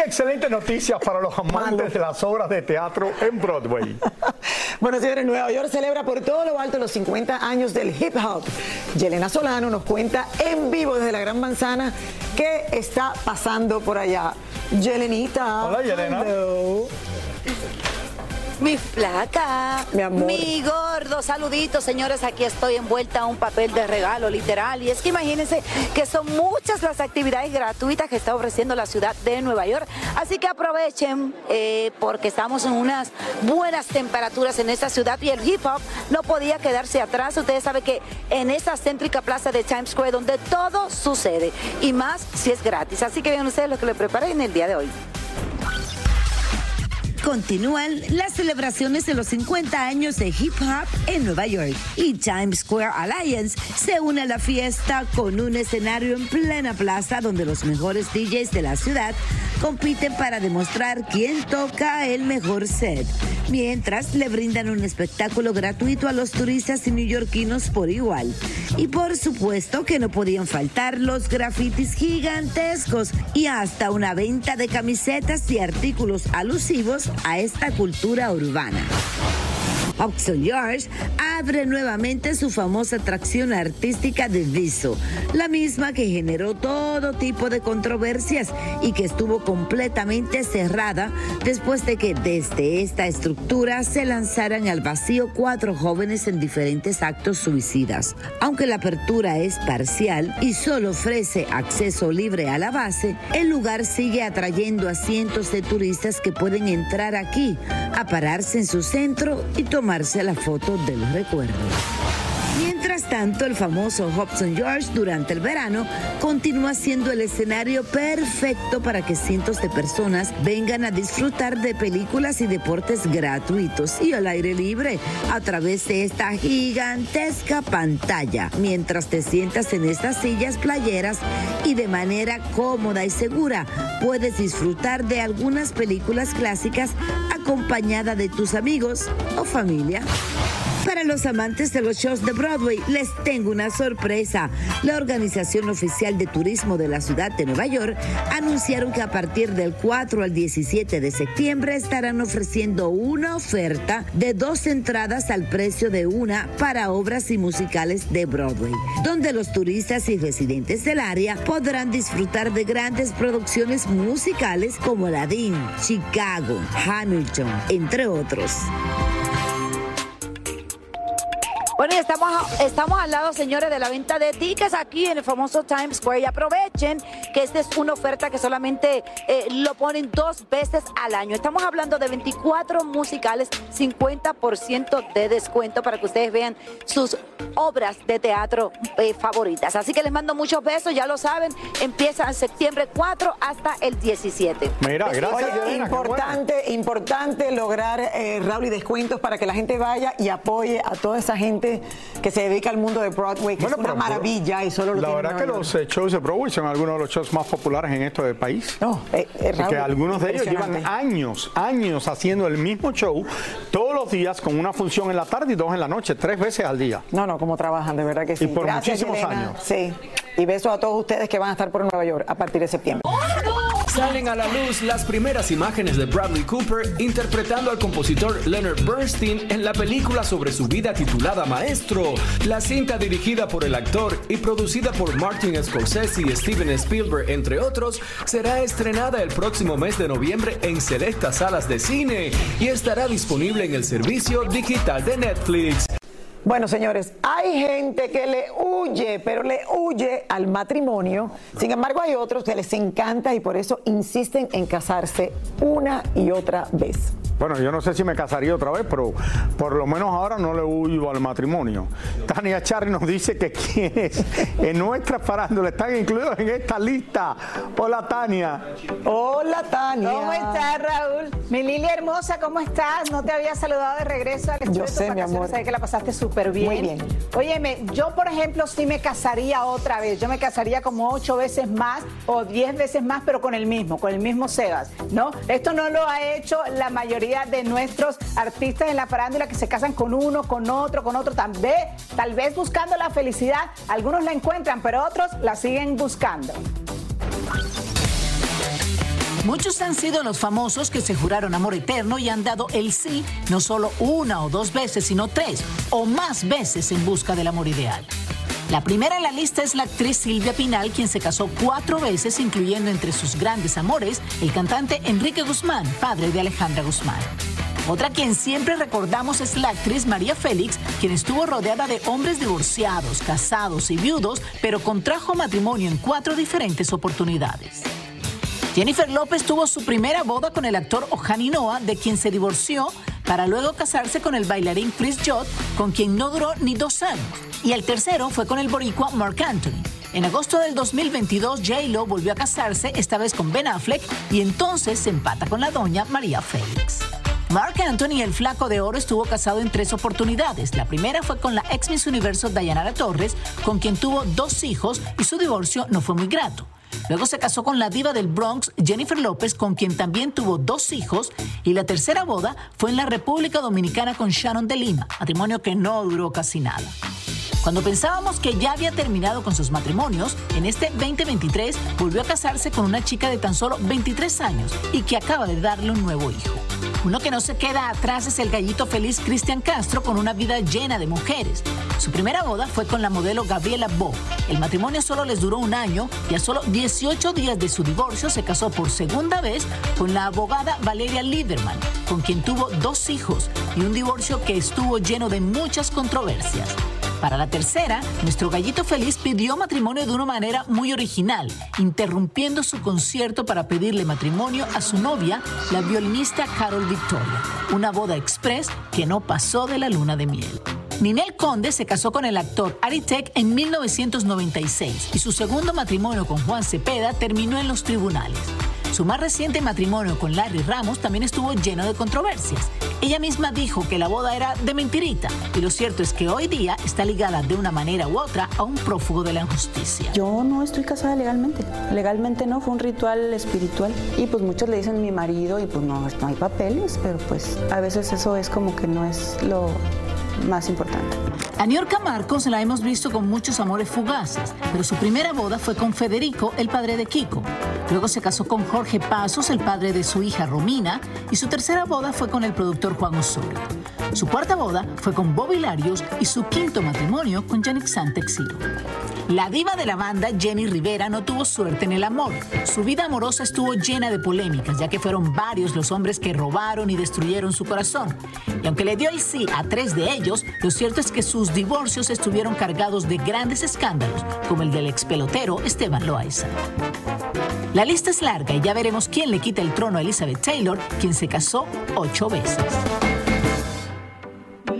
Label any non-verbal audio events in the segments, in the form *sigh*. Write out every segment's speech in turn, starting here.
Hay excelentes noticias para los amantes de las obras de teatro en Broadway. *laughs* Bueno, señores, Nueva York celebra por todo lo alto los 50 años del hip hop. Yelena Solano nos cuenta en vivo desde la Gran Manzana qué está pasando por allá. Yelenita. Hola, Yelena. hello. Mi flaca, Mi amor. mi gordo, saluditos señores, aquí estoy envuelta a un papel de regalo literal y es que imagínense que son muchas las actividades gratuitas que está ofreciendo la ciudad de Nueva York, así que aprovechen eh, porque estamos en unas buenas temperaturas en esta ciudad y el hip hop no podía quedarse atrás, ustedes saben que en esa céntrica plaza de Times Square donde todo sucede y más si es gratis, así que vean ustedes lo que le preparé en el día de hoy. Continúan las celebraciones de los 50 años de hip hop en Nueva York y Times Square Alliance se une a la fiesta con un escenario en plena plaza donde los mejores DJs de la ciudad compiten para demostrar quién toca el mejor set, mientras le brindan un espectáculo gratuito a los turistas y neoyorquinos por igual. Y por supuesto que no podían faltar los grafitis gigantescos y hasta una venta de camisetas y artículos alusivos a esta cultura urbana. Oxon Yards abre nuevamente su famosa atracción artística de Viso, la misma que generó todo tipo de controversias y que estuvo completamente cerrada después de que desde esta estructura se lanzaran al vacío cuatro jóvenes en diferentes actos suicidas. Aunque la apertura es parcial y solo ofrece acceso libre a la base, el lugar sigue atrayendo a cientos de turistas que pueden entrar aquí, a pararse en su centro y tomarse la foto del recuerdo. Mientras tanto, el famoso Hobson George durante el verano continúa siendo el escenario perfecto para que cientos de personas vengan a disfrutar de películas y deportes gratuitos y al aire libre a través de esta gigantesca pantalla, mientras te sientas en estas sillas playeras y de manera cómoda y segura puedes disfrutar de algunas películas clásicas acompañada de tus amigos o familia. Para los amantes de los shows de Broadway, les tengo una sorpresa. La Organización Oficial de Turismo de la Ciudad de Nueva York anunciaron que a partir del 4 al 17 de septiembre estarán ofreciendo una oferta de dos entradas al precio de una para obras y musicales de Broadway, donde los turistas y residentes del área podrán disfrutar de grandes producciones musicales como Aladdin, Chicago, Hamilton, entre otros. Bueno, y estamos, estamos al lado, señores, de la venta de tickets aquí en el famoso Times Square. Y aprovechen que esta es una oferta que solamente eh, lo ponen dos veces al año. Estamos hablando de 24 musicales, 50% de descuento para que ustedes vean sus obras de teatro eh, favoritas. Así que les mando muchos besos, ya lo saben, empieza en septiembre 4 hasta el 17. Mira, gracias. Oye, Yelena, qué bueno. importante, importante lograr, eh, Raúl, y descuentos para que la gente vaya y apoye a toda esa gente que se dedica al mundo de Broadway, que Bueno, es una maravilla y solo lo La verdad que los shows de Broadway son algunos de los shows más populares en esto del país. No, eh, eh, Raúl, que algunos de ellos llevan años, años haciendo el mismo show todos los días con una función en la tarde y dos en la noche, tres veces al día. No, no, como trabajan, de verdad que sí. Y por muchísimos años. Sí. Y besos a todos ustedes que van a estar por Nueva York a partir de septiembre. Salen a la luz las primeras imágenes de Bradley Cooper interpretando al compositor Leonard Bernstein en la película sobre su vida titulada Maestro. La cinta dirigida por el actor y producida por Martin Scorsese y Steven Spielberg, entre otros, será estrenada el próximo mes de noviembre en selectas salas de cine y estará disponible en el servicio digital de Netflix. Bueno, señores, hay gente que le huye, pero le huye al matrimonio. Sin embargo, hay otros que les encanta y por eso insisten en casarse una y otra vez. Bueno, yo no sé si me casaría otra vez, pero por lo menos ahora no le huyo al matrimonio. Tania Charri nos dice que quienes en nuestra farándula están incluidos en esta lista. Hola, Tania. Hola, Tania. ¿Cómo estás, Raúl? Mi Lilia hermosa, ¿cómo estás? No te había saludado de regreso al estudio Yo de tus sé, mi amor. Sabes que la pasaste súper bien. Muy bien. Óyeme, yo, por ejemplo, sí me casaría otra vez. Yo me casaría como ocho veces más o diez veces más, pero con el mismo, con el mismo Sebas, ¿no? Esto no lo ha hecho la mayoría de nuestros artistas en la farándula que se casan con uno, con otro, con otro. Tal vez, tal vez buscando la felicidad. Algunos la encuentran, pero otros la siguen buscando. Muchos han sido los famosos que se juraron amor eterno y han dado el sí no solo una o dos veces, sino tres o más veces en busca del amor ideal. La primera en la lista es la actriz Silvia Pinal, quien se casó cuatro veces, incluyendo entre sus grandes amores el cantante Enrique Guzmán, padre de Alejandra Guzmán. Otra quien siempre recordamos es la actriz María Félix, quien estuvo rodeada de hombres divorciados, casados y viudos, pero contrajo matrimonio en cuatro diferentes oportunidades. Jennifer López tuvo su primera boda con el actor Ohani Noah, de quien se divorció para luego casarse con el bailarín Chris Judd, con quien no duró ni dos años. Y el tercero fue con el boricua Mark Anthony. En agosto del 2022, J-Lo volvió a casarse, esta vez con Ben Affleck, y entonces se empata con la doña María Félix. Mark Anthony, el flaco de oro, estuvo casado en tres oportunidades. La primera fue con la ex Miss Universo Dayanara Torres, con quien tuvo dos hijos y su divorcio no fue muy grato. Luego se casó con la diva del Bronx, Jennifer López, con quien también tuvo dos hijos. Y la tercera boda fue en la República Dominicana con Shannon de Lima, matrimonio que no duró casi nada. Cuando pensábamos que ya había terminado con sus matrimonios, en este 2023 volvió a casarse con una chica de tan solo 23 años y que acaba de darle un nuevo hijo. Uno que no se queda atrás es el gallito feliz Cristian Castro con una vida llena de mujeres. Su primera boda fue con la modelo Gabriela Bo. El matrimonio solo les duró un año y a solo 18 días de su divorcio se casó por segunda vez con la abogada Valeria Lieberman, con quien tuvo dos hijos y un divorcio que estuvo lleno de muchas controversias. Para la tercera, nuestro gallito feliz pidió matrimonio de una manera muy original, interrumpiendo su concierto para pedirle matrimonio a su novia, la violinista Carol Victoria. Una boda express que no pasó de la luna de miel. Ninel Conde se casó con el actor Ari Tech en 1996 y su segundo matrimonio con Juan Cepeda terminó en los tribunales. Su más reciente matrimonio con Larry Ramos también estuvo lleno de controversias. Ella misma dijo que la boda era de mentirita y lo cierto es que hoy día está ligada de una manera u otra a un prófugo de la injusticia. Yo no estoy casada legalmente. Legalmente no, fue un ritual espiritual. Y pues muchos le dicen mi marido y pues no, no hay papeles, pero pues a veces eso es como que no es lo más importante. A Niorca Marcos la hemos visto con muchos amores fugaces, pero su primera boda fue con Federico, el padre de Kiko. Luego se casó con Jorge Pasos, el padre de su hija Romina, y su tercera boda fue con el productor Juan Osorio. Su cuarta boda fue con Bobby Larios y su quinto matrimonio con Yannick Santexiro. La diva de la banda, Jenny Rivera, no tuvo suerte en el amor. Su vida amorosa estuvo llena de polémicas, ya que fueron varios los hombres que robaron y destruyeron su corazón. Y aunque le dio el sí a tres de ellos, lo cierto es que sus divorcios estuvieron cargados de grandes escándalos, como el del ex pelotero Esteban Loaiza. La lista es larga y ya veremos quién le quita el trono a Elizabeth Taylor, quien se casó ocho veces.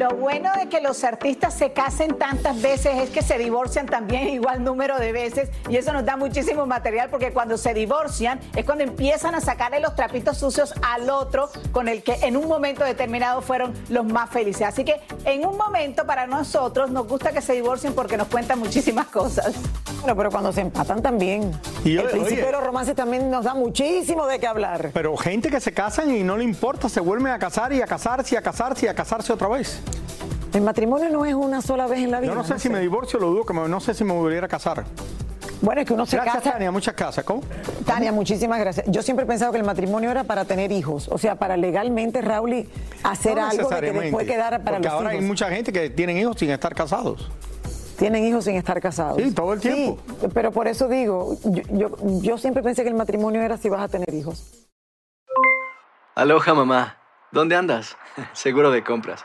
Lo bueno de que los artistas se casen tantas veces es que se divorcian también igual número de veces y eso nos da muchísimo material porque cuando se divorcian es cuando empiezan a sacarle los trapitos sucios al otro con el que en un momento determinado fueron los más felices. Así que en un momento para nosotros nos gusta que se divorcien porque nos cuentan muchísimas cosas. Bueno, pero cuando se empatan también. Y yo- el principio oye. de los romances también nos da muchísimo de qué hablar. Pero gente que se casan y no le importa, se vuelven a casar y a casarse y a casarse y a casarse otra vez. El matrimonio no es una sola vez en la vida. Yo no sé si me divorcio, lo dudo, que me- no sé si me volviera a casar. Bueno, es que uno se Gracias, casa. Tania, muchas casas. ¿Cómo? Tania, muchísimas gracias. Yo siempre he pensado que el matrimonio era para tener hijos. O sea, para legalmente, Raúl, y hacer No algo de que después quedara para Porque los ahora hijos. hay mucha gente que tienen hijos sin estar casados. Tienen hijos sin estar casados. Sí, todo el tiempo. Sí, pero por eso digo, yo, yo, yo siempre pensé que el matrimonio era si vas a tener hijos. Aloha mamá, ¿dónde andas? *laughs* Seguro de compras.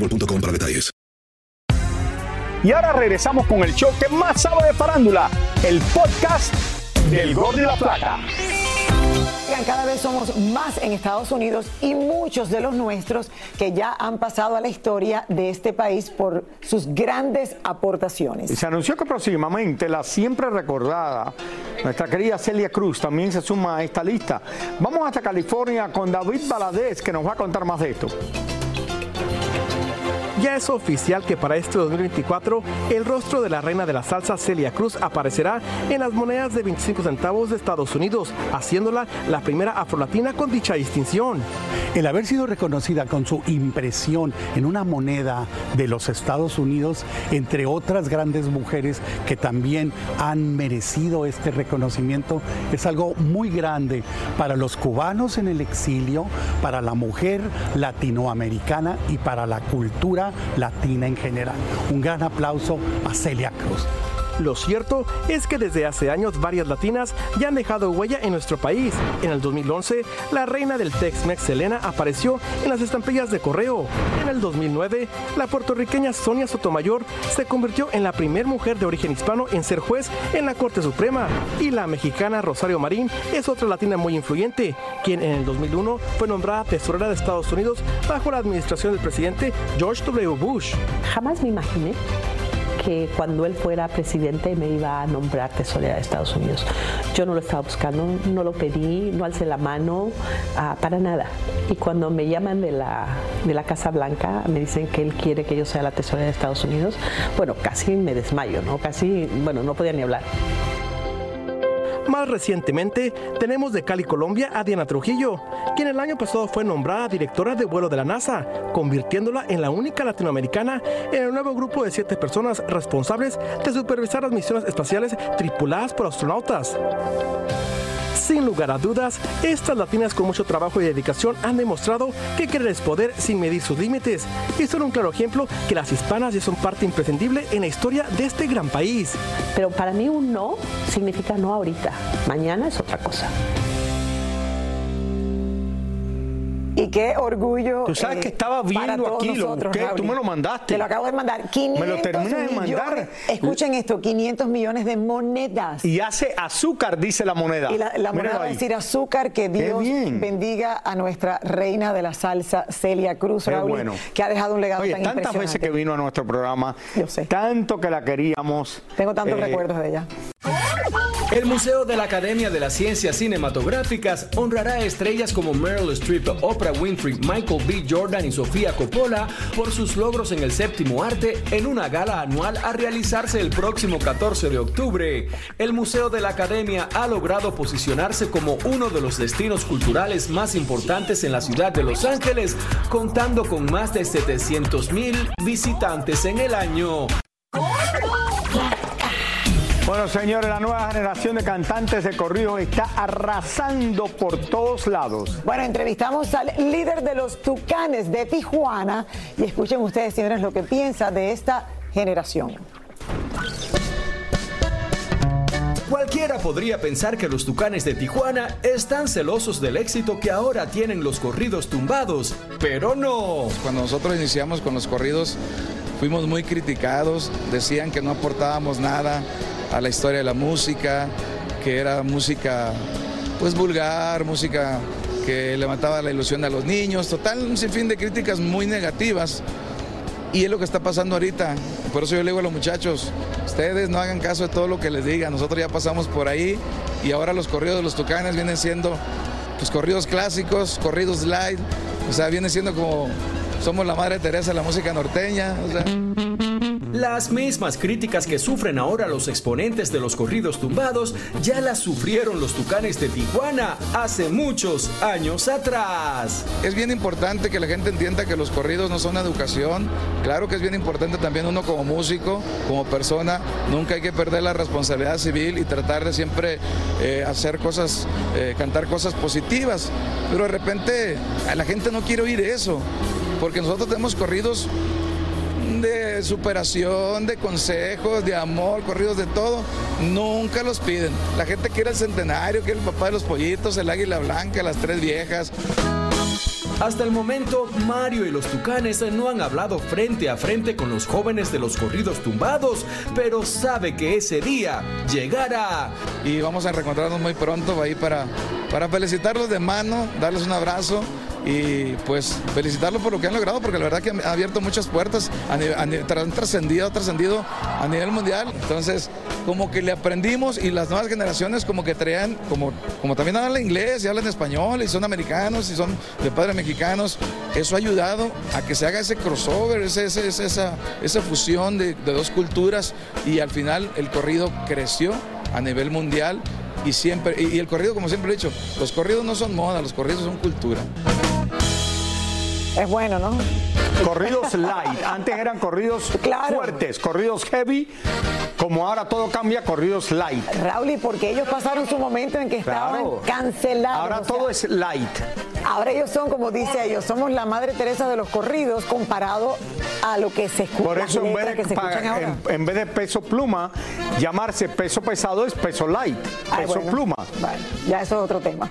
boostmobile.com para detalles. Y ahora regresamos con el show que más sabe de farándula, el podcast del Gol de la Plata. Cada vez somos más en Estados Unidos y muchos de los nuestros que ya han pasado a la historia de este país por sus grandes aportaciones. Y se anunció que próximamente la siempre recordada, nuestra querida Celia Cruz, también se suma a esta lista. Vamos hasta California con David Baladez, que nos va a contar más de esto. Ya es oficial que para este 2024 el rostro de la reina de la salsa Celia Cruz aparecerá en las monedas de 25 centavos de Estados Unidos, haciéndola la primera afrolatina con dicha distinción. El haber sido reconocida con su impresión en una moneda de los Estados Unidos, entre otras grandes mujeres que también han merecido este reconocimiento, es algo muy grande para los cubanos en el exilio, para la mujer latinoamericana y para la cultura latina en general. Un gran aplauso a Celia Cruz. Lo cierto es que desde hace años varias latinas ya han dejado huella en nuestro país. En el 2011, la reina del Tex-Mex Selena apareció en las estampillas de correo. En el 2009, la puertorriqueña Sonia Sotomayor se convirtió en la primera mujer de origen hispano en ser juez en la Corte Suprema. Y la mexicana Rosario Marín es otra latina muy influyente, quien en el 2001 fue nombrada tesorera de Estados Unidos bajo la administración del presidente George W. Bush. Jamás me imaginé que cuando él fuera presidente me iba a nombrar tesorera de Estados Unidos. Yo no lo estaba buscando, no lo pedí, no alcé la mano, ah, para nada. Y cuando me llaman de la, de la Casa Blanca, me dicen que él quiere que yo sea la tesorera de Estados Unidos, bueno, casi me desmayo, ¿no? Casi, bueno, no podía ni hablar. Más recientemente, tenemos de Cali, Colombia, a Diana Trujillo, quien el año pasado fue nombrada directora de vuelo de la NASA, convirtiéndola en la única latinoamericana en el nuevo grupo de siete personas responsables de supervisar las misiones espaciales tripuladas por astronautas. Sin lugar a dudas, estas latinas con mucho trabajo y dedicación han demostrado que querer es poder sin medir sus límites y son un claro ejemplo que las hispanas ya son parte imprescindible en la historia de este gran país. Pero para mí un no significa no ahorita, mañana es otra cosa. Y qué orgullo. Tú sabes eh, que estaba viendo aquí, lo busqué, tú me lo mandaste. Te lo acabo de mandar. 500 Me lo terminas de mandar. Escuchen esto, 500 millones de monedas. Y hace azúcar, dice la moneda. Y la, la moneda va a decir azúcar, que Dios bendiga a nuestra reina de la salsa, Celia Cruz, Raúl, bueno. que ha dejado un legado Oye, tan tantas impresionante. veces que vino a nuestro programa, tanto que la queríamos. Tengo tantos Eh, recuerdos de ella. El Museo de la Academia de las Ciencias Cinematográficas honrará a estrellas como Meryl Streep, Oprah Winfrey, Michael B. Jordan y Sofía Coppola por sus logros en el séptimo arte en una gala anual a realizarse el próximo 14 de octubre. El Museo de la Academia ha logrado posicionarse como uno de los destinos culturales más importantes en la ciudad de Los Ángeles, contando con más de 700 mil visitantes en el año. Bueno, señores, la nueva generación de cantantes de corrido está arrasando por todos lados. Bueno, entrevistamos al líder de los Tucanes de Tijuana y escuchen ustedes, señores, lo que piensa de esta generación. Cualquiera podría pensar que los Tucanes de Tijuana están celosos del éxito que ahora tienen los corridos tumbados, pero no. Cuando nosotros iniciamos con los corridos, fuimos muy criticados, decían que no aportábamos nada a la historia de la música, que era música pues vulgar, música que levantaba la ilusión a los niños, total, un sinfín de críticas muy negativas. Y es lo que está pasando ahorita. Por eso yo le digo a los muchachos, ustedes no hagan caso de todo lo que les diga. Nosotros ya pasamos por ahí y ahora los corridos de los tucanes vienen siendo pues corridos clásicos, corridos light. O sea, viene siendo como somos la madre Teresa de la música norteña. Las mismas críticas que sufren ahora los exponentes de los corridos tumbados ya las sufrieron los Tucanes de Tijuana hace muchos años atrás. Es bien importante que la gente entienda que los corridos no son educación. Claro que es bien importante también uno como músico, como persona, nunca hay que perder la responsabilidad civil y tratar de siempre eh, hacer cosas, eh, cantar cosas positivas. Pero de repente a la gente no quiere oír eso, porque nosotros tenemos corridos de superación, de consejos, de amor, corridos de todo, nunca los piden. La gente quiere el centenario, quiere el papá de los pollitos, el águila blanca, las tres viejas. Hasta el momento, Mario y los Tucanes no han hablado frente a frente con los jóvenes de los corridos tumbados, pero sabe que ese día llegará. Y vamos a reencontrarnos muy pronto ahí para, para felicitarlos de mano, darles un abrazo y pues felicitarlos por lo que han logrado, porque la verdad que han abierto muchas puertas, han, han- trascendido, trascendido a nivel mundial. Entonces, como que le aprendimos y las nuevas generaciones como que traían, como, como también hablan inglés y hablan español y son americanos y son de padres mexicanos, eso ha ayudado a que se haga ese crossover, ese, ese- esa, esa fusión de, de dos culturas y al final el corrido creció a nivel mundial y siempre, y el corrido como siempre he dicho, los corridos no son moda, los corridos son cultura. Es bueno, ¿no? Corridos light. Antes eran corridos *laughs* fuertes, corridos heavy. Como ahora todo cambia, corridos light. Raúl, y porque ellos pasaron su momento en que estaban Claro. cancelados. Ahora o sea, todo es light. Ahora ellos son, como dice ellos, somos la madre Teresa de los corridos comparado a lo que se escucha. Por eso en vez, de, pa- en, en vez de peso pluma, llamarse peso pesado es peso light. Ay, Peso bueno. pluma. Ya eso es otro tema.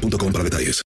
boostmobile.com para detalles.